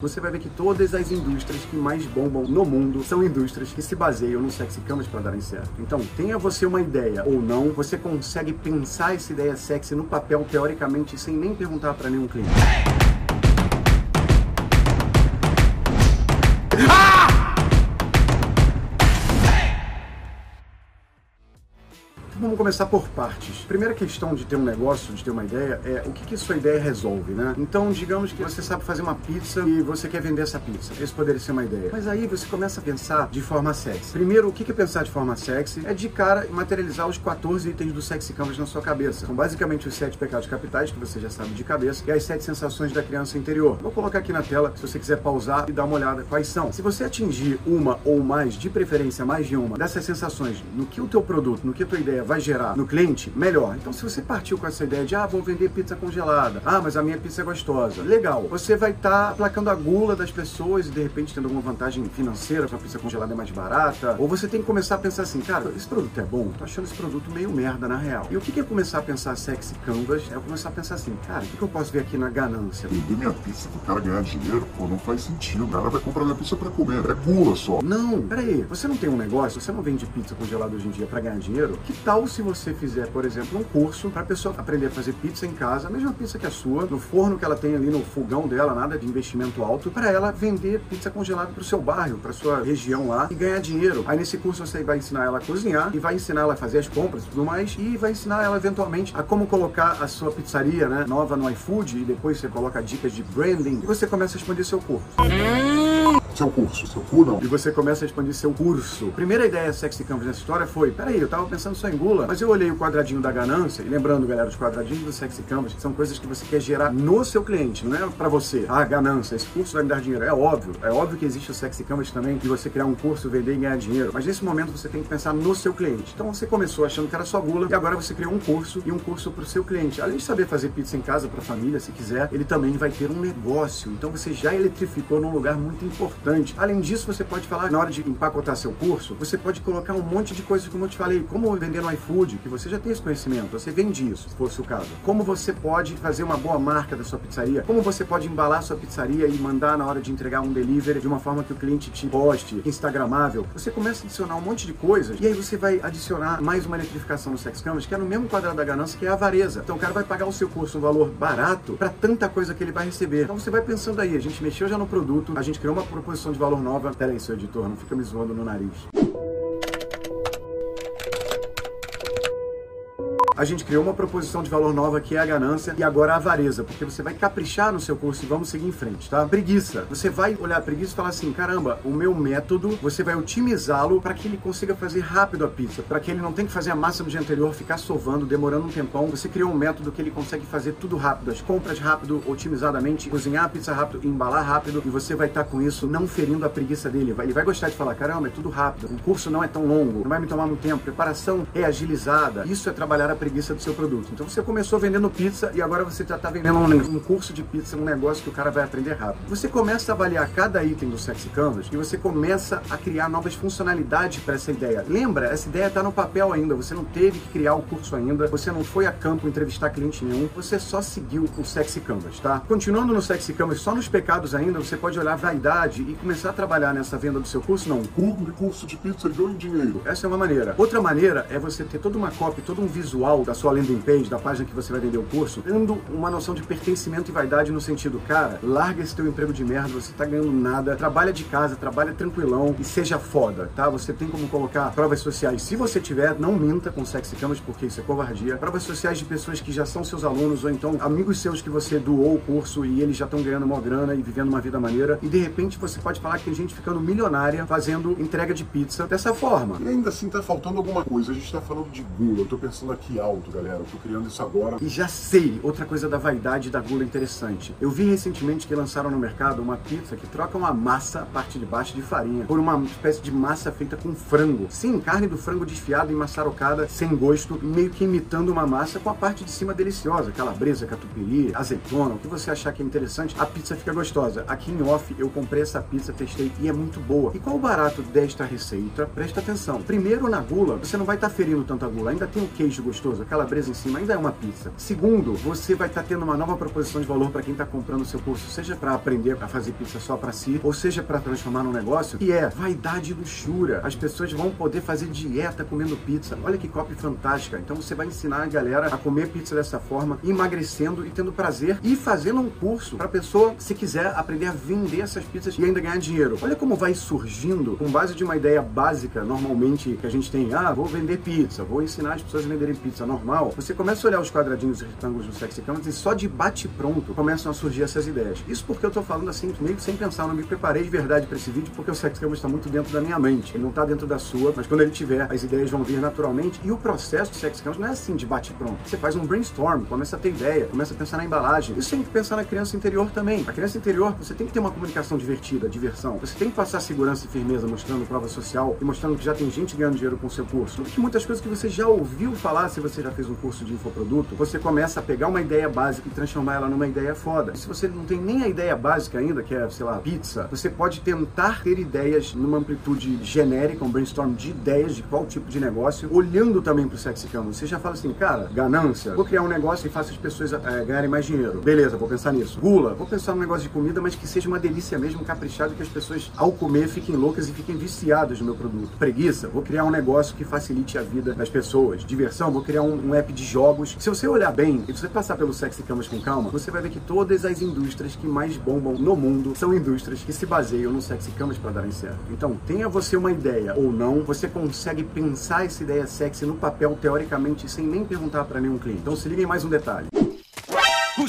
Você vai ver que todas as indústrias que mais bombam no mundo são indústrias que se baseiam no sexy camas para darem certo. Então, tenha você uma ideia ou não, você consegue pensar essa ideia sexy no papel teoricamente sem nem perguntar para nenhum cliente. Vamos começar por partes. Primeira questão de ter um negócio, de ter uma ideia, é o que, que sua ideia resolve, né? Então, digamos que você sabe fazer uma pizza e você quer vender essa pizza. Esse poderia ser uma ideia. Mas aí você começa a pensar de forma sexy. Primeiro, o que, que é pensar de forma sexy? É de cara materializar os 14 itens do Sexy Canvas na sua cabeça. São basicamente os 7 pecados capitais, que você já sabe de cabeça, e as 7 sensações da criança interior. Vou colocar aqui na tela, se você quiser pausar e dar uma olhada quais são. Se você atingir uma ou mais, de preferência mais de uma, dessas sensações no que o teu produto, no que a tua ideia vai gerar no cliente, melhor. Então, se você partiu com essa ideia de, ah, vou vender pizza congelada, ah, mas a minha pizza é gostosa, legal. Você vai estar tá placando a gula das pessoas e de repente tendo alguma vantagem financeira, a pizza congelada é mais barata. Ou você tem que começar a pensar assim, cara, esse produto é bom, tô achando esse produto meio merda na real. E o que é começar a pensar sexy canvas? É começar a pensar assim, cara, o que, que eu posso ver aqui na ganância? Vender minha pizza pro cara ganhar dinheiro, pô, não faz sentido. O cara vai comprar minha pizza pra comer, é gula só. Não, peraí, você não tem um negócio, você não vende pizza congelada hoje em dia para ganhar dinheiro? Que tal se você fizer, por exemplo, um curso para a pessoa aprender a fazer pizza em casa, a mesma pizza que a sua, no forno que ela tem ali no fogão dela, nada de investimento alto, para ela vender pizza congelada para o seu bairro, para sua região lá e ganhar dinheiro. Aí nesse curso você vai ensinar ela a cozinhar e vai ensinar ela a fazer as compras e tudo mais e vai ensinar ela eventualmente a como colocar a sua pizzaria, né, nova no iFood e depois você coloca dicas de branding e você começa a expandir seu curso. Seu curso, seu cu não. E você começa a expandir seu curso. Primeira ideia sexy canvas nessa história foi, peraí, eu tava pensando só em gula, mas eu olhei o quadradinho da ganância, e lembrando, galera, os quadradinhos do Sexy Canvas são coisas que você quer gerar no seu cliente, não é para você. Ah, ganância, esse curso vai me dar dinheiro. É óbvio, é óbvio que existe o Sexy Canvas também, de você criar um curso, vender e ganhar dinheiro. Mas nesse momento você tem que pensar no seu cliente. Então você começou achando que era só gula, e agora você criou um curso e um curso para o seu cliente. Além de saber fazer pizza em casa para família, se quiser, ele também vai ter um negócio. Então você já eletrificou num lugar muito importante. Além disso, você pode falar, na hora de empacotar seu curso, você pode colocar um monte de coisas, como eu te falei, como vender no iFood, que você já tem esse conhecimento conhecimento, você vende isso, se fosse o caso. Como você pode fazer uma boa marca da sua pizzaria? Como você pode embalar sua pizzaria e mandar na hora de entregar um delivery de uma forma que o cliente te poste, instagramável? Você começa a adicionar um monte de coisas e aí você vai adicionar mais uma eletrificação no Sex Canvas, que é no mesmo quadrado da ganância, que é a avareza. Então o cara vai pagar o seu curso um valor barato para tanta coisa que ele vai receber. Então você vai pensando aí, a gente mexeu já no produto, a gente criou uma proposição de valor nova. Pera aí, seu editor, não fica me zoando no nariz. A gente criou uma proposição de valor nova que é a ganância e agora a avareza, porque você vai caprichar no seu curso e vamos seguir em frente, tá? Preguiça. Você vai olhar a preguiça e falar assim: caramba, o meu método, você vai otimizá-lo para que ele consiga fazer rápido a pizza, para que ele não tenha que fazer a massa no dia anterior, ficar sovando, demorando um tempão. Você criou um método que ele consegue fazer tudo rápido, as compras rápido, otimizadamente, cozinhar a pizza rápido, embalar rápido e você vai estar tá com isso não ferindo a preguiça dele. Ele vai gostar de falar: caramba, é tudo rápido, o curso não é tão longo, não vai me tomar muito tempo, preparação é agilizada. Isso é trabalhar a preguiça preguiça do seu produto. Então você começou vendendo pizza e agora você já está vendendo um, um, curso de pizza, um negócio que o cara vai aprender rápido. Você começa a avaliar cada item do Sexy Canvas e você começa a criar novas funcionalidades para essa ideia. Lembra, essa ideia está no papel ainda, você não teve que criar o curso ainda, você não foi a campo entrevistar cliente nenhum, você só seguiu o Sexy Canvas, tá? Continuando no Sexy Canvas, só nos pecados ainda, você pode olhar a vaidade e começar a trabalhar nessa venda do seu curso, não. Curso curso de pizza ganha dinheiro. Essa é uma maneira. Outra maneira é você ter toda uma cópia, todo um visual da sua landing page, da página que você vai vender o curso, dando uma noção de pertencimento e vaidade no sentido, cara, larga esse teu emprego de merda, você tá ganhando nada, trabalha de casa, trabalha tranquilão e seja foda, tá? Você tem como colocar provas sociais. Se você tiver, não minta com sexy camas, porque isso é covardia. Provas sociais de pessoas que já são seus alunos ou então amigos seus que você doou o curso e eles já estão ganhando uma grana e vivendo uma vida maneira. E de repente você pode falar que tem gente ficando milionária fazendo entrega de pizza dessa forma. E ainda assim tá faltando alguma coisa. A gente tá falando de gula. Eu tô pensando aqui alto, galera. Eu tô criando isso agora. E já sei, outra coisa da vaidade da gula interessante. Eu vi recentemente que lançaram no mercado uma pizza que troca uma massa, parte de baixo, de farinha, por uma espécie de massa feita com frango. Sim, carne do frango desfiada e maçarocada, sem gosto, meio que imitando uma massa com a parte de cima deliciosa, calabresa, catupiry, azeitona, o que você achar que é interessante, a pizza fica gostosa. Aqui em off eu comprei essa pizza, testei e é muito boa. E qual o barato desta receita? Presta atenção. Primeiro na gula, você não vai estar tá ferindo tanta gula, ainda tem um queijo gostoso gostoso, a calabresa em cima ainda é uma pizza. Segundo, você vai estar tá tendo uma nova proposição de valor para quem está comprando o seu curso, seja para aprender a fazer pizza só para si, ou seja para transformar num negócio, que é vaidade e luxúria. As pessoas vão poder fazer dieta comendo pizza. Olha que copy fantástica. Então você vai ensinar a galera a comer pizza dessa forma, emagrecendo e tendo prazer e fazendo um curso para a pessoa, se quiser, aprender a vender essas pizzas e ainda ganhar dinheiro. Olha como vai surgindo com base de uma ideia básica, normalmente que a gente tem, ah, vou vender pizza, vou ensinar as pessoas a venderem pizza normal. Você começa a olhar os quadradinhos e retângulos do Sexy Canvas e só de bate pronto começam a surgir essas ideias. Isso porque eu tô falando assim, meio sem pensar, não me preparei de verdade para esse vídeo porque o Sexy Canvas está muito dentro da minha mente. Ele não está dentro da sua, mas quando ele tiver, as ideias vão vir naturalmente. E o processo do Sexy Canvas não é assim de bate pronto. Você faz um brainstorm, começa a ter ideia, começa a pensar na embalagem. Isso tem que pensar na criança interior também. A criança interior, você tem que ter uma comunicação divertida, diversão. Você tem que passar segurança e firmeza mostrando prova social e mostrando que já tem gente ganhando dinheiro com o seu curso. Que muitas coisas que você já ouviu falar, se você já fez um curso de infoproduto, você começa a pegar uma ideia básica e transformar ela numa ideia foda. E se você não tem nem a ideia básica ainda, que é, sei lá, pizza, você pode tentar ter ideias numa amplitude genérica, um brainstorm de ideias de qual tipo de negócio, olhando também para o sexy canvas. Você já fala assim, cara, ganância, vou criar um negócio que faça as pessoas é, ganharem mais dinheiro. Beleza, vou pensar nisso. Gula, vou pensar num negócio de comida, mas que seja uma delícia mesmo, caprichado, que as pessoas, ao comer, fiquem loucas e fiquem viciadas no meu produto. Preguiça, vou criar um negócio que facilite a vida das pessoas. Diversão, vou criar um, um app de jogos. Se você olhar bem e você passar pelo Sexy Camas com calma, você vai ver que todas as indústrias que mais bombam no mundo são indústrias que se baseiam no Sexy Camas para darem certo. Então, tenha você uma ideia ou não, você consegue pensar essa ideia sexy no papel, teoricamente, sem nem perguntar para nenhum cliente. Então, se liguem mais um detalhe.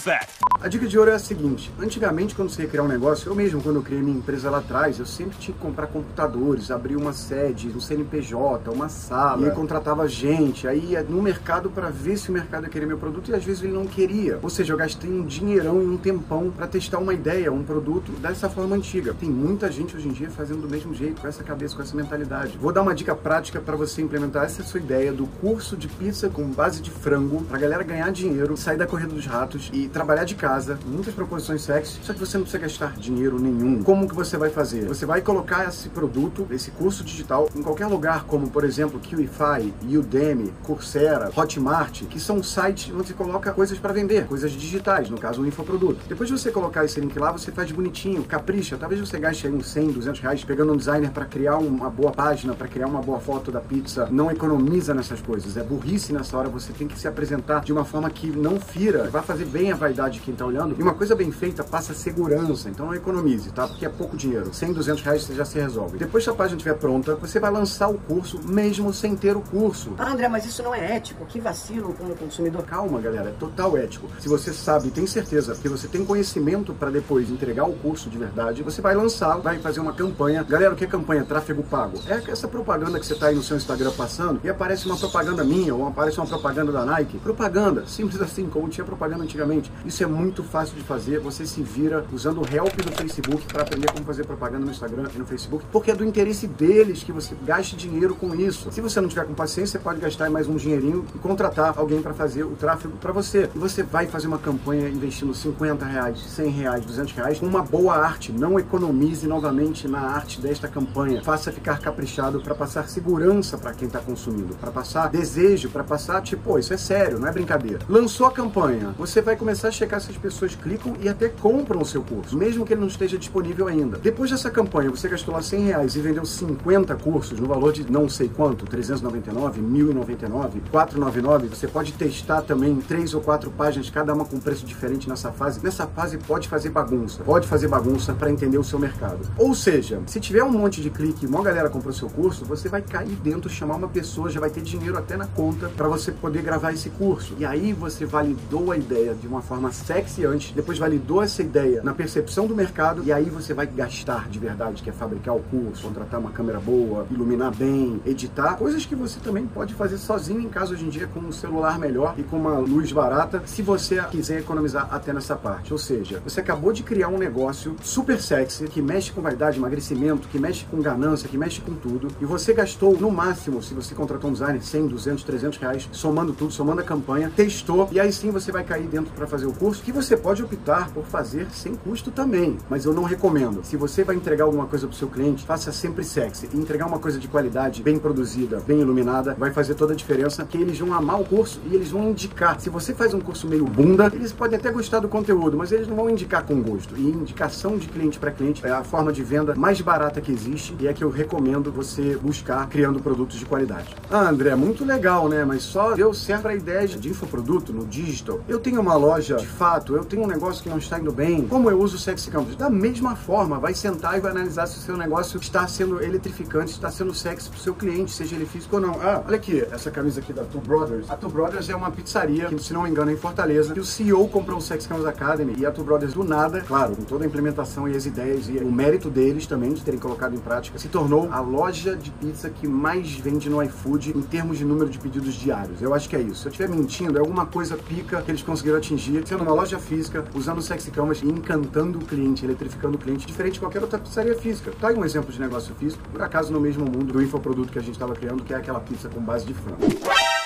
That? A dica de ouro é a seguinte: antigamente, quando você ia criar um negócio, eu mesmo, quando eu criei minha empresa lá atrás, eu sempre tinha que comprar computadores, abrir uma sede, um CNPJ, uma sala, e contratava gente, aí ia no mercado para ver se o mercado ia querer meu produto e às vezes ele não queria. Ou seja, eu gastei um dinheirão e um tempão para testar uma ideia, um produto dessa forma antiga. Tem muita gente hoje em dia fazendo do mesmo jeito, com essa cabeça, com essa mentalidade. Vou dar uma dica prática para você implementar essa sua ideia do curso de pizza com base de frango, pra galera ganhar dinheiro, sair da corrida dos ratos e trabalhar de casa muitas proposições sexy, só que você não precisa gastar dinheiro nenhum. Como que você vai fazer? Você vai colocar esse produto, esse curso digital, em qualquer lugar, como por exemplo QIFI, Udemy, Coursera, Hotmart, que são sites onde você coloca coisas para vender, coisas digitais, no caso um infoproduto. Depois de você colocar esse link lá, você faz bonitinho, capricha. Talvez você gaste aí uns 100, 200 reais pegando um designer para criar uma boa página, para criar uma boa foto da pizza. Não economiza nessas coisas, é burrice nessa hora. Você tem que se apresentar de uma forma que não fira, vai fazer bem a vaidade de quem tá olhando. E uma coisa bem feita passa segurança, então economize, tá? Porque é pouco dinheiro. 100, 200 reais você já se resolve. Depois que a página estiver pronta, você vai lançar o curso mesmo sem ter o curso. Ah, André, mas isso não é ético. Que vacilo como consumidor. Calma, galera, é total ético. Se você sabe, tem certeza, que você tem conhecimento para depois entregar o curso de verdade, você vai lançar, vai fazer uma campanha. Galera, o que é campanha? Tráfego pago. É essa propaganda que você tá aí no seu Instagram passando e aparece uma propaganda minha ou aparece uma propaganda da Nike. Propaganda, simples assim, como tinha propaganda antigamente. Isso é muito fácil fácil de fazer, você se vira usando o help do Facebook para aprender como fazer propaganda no Instagram e no Facebook, porque é do interesse deles que você gaste dinheiro com isso. Se você não tiver com paciência, você pode gastar mais um dinheirinho e contratar alguém para fazer o tráfego para você. E você vai fazer uma campanha investindo 50 reais, 100 reais, 200 reais com uma boa arte. Não economize novamente na arte desta campanha. Faça ficar caprichado para passar segurança para quem está consumindo, para passar desejo, para passar tipo, isso é sério, não é brincadeira. Lançou a campanha, você vai começar a checar se as pessoas pessoas clicam e até compram o seu curso, mesmo que ele não esteja disponível ainda. Depois dessa campanha, você gastou lá 100 reais e vendeu 50 cursos no valor de não sei quanto, 399, 1099, 499. Você pode testar também três ou quatro páginas, cada uma com preço diferente nessa fase. Nessa fase pode fazer bagunça, pode fazer bagunça para entender o seu mercado. Ou seja, se tiver um monte de clique e uma galera comprou seu curso, você vai cair dentro, chamar uma pessoa, já vai ter dinheiro até na conta para você poder gravar esse curso. E aí você validou a ideia de uma forma sexy antes depois validou essa ideia na percepção do mercado e aí você vai gastar de verdade, que é fabricar o curso, contratar uma câmera boa, iluminar bem, editar, coisas que você também pode fazer sozinho em casa hoje em dia com um celular melhor e com uma luz barata, se você quiser economizar até nessa parte. Ou seja, você acabou de criar um negócio super sexy que mexe com vaidade, emagrecimento, que mexe com ganância, que mexe com tudo e você gastou no máximo, se você contratou um designer, 100, 200, 300 reais, somando tudo, somando a campanha, testou e aí sim você vai cair dentro para fazer o curso, que você pode optar por fazer sem custo também. Mas eu não recomendo. Se você vai entregar alguma coisa para o seu cliente, faça sempre sexy. E entregar uma coisa de qualidade, bem produzida, bem iluminada, vai fazer toda a diferença, que eles vão amar o curso e eles vão indicar. Se você faz um curso meio bunda, eles podem até gostar do conteúdo, mas eles não vão indicar com gosto. E indicação de cliente para cliente é a forma de venda mais barata que existe e é que eu recomendo você buscar criando produtos de qualidade. Ah, André, muito legal, né? Mas só deu certo a ideia de infoproduto no digital. Eu tenho uma loja de fato, eu tenho um negócio que não está indo bem. Como eu uso o Sexy Campus? Da mesma forma, vai sentar e vai analisar se o seu negócio está sendo eletrificante, está sendo sexy para o seu cliente, seja ele físico ou não. Ah, olha aqui, essa camisa aqui da Two Brothers. A Two Brothers é uma pizzaria que, se não me engano, é em Fortaleza, que o CEO comprou o Sexy Campus Academy e a Two Brothers do nada, claro, com toda a implementação e as ideias e o mérito deles também de terem colocado em prática, se tornou a loja de pizza que mais vende no iFood em termos de número de pedidos diários. Eu acho que é isso. Se eu estiver mentindo, é alguma coisa pica que eles conseguiram atingir, sendo uma loja física, usando Sexy Canvas e encantando o cliente, eletrificando o cliente, diferente de qualquer outra pizzaria física. Tá aí um exemplo de negócio físico, por acaso no mesmo mundo do infoproduto que a gente estava criando, que é aquela pizza com base de frango.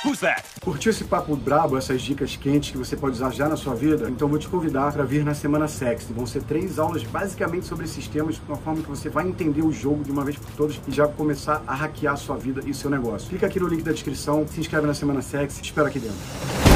Who's that? Curtiu esse papo brabo, essas dicas quentes que você pode usar já na sua vida? Então vou te convidar para vir na Semana Sexy. Vão ser três aulas basicamente sobre esses temas, de uma forma que você vai entender o jogo de uma vez por todas e já começar a hackear a sua vida e seu negócio. Clica aqui no link da descrição, se inscreve na Semana Sexy, te espero aqui dentro.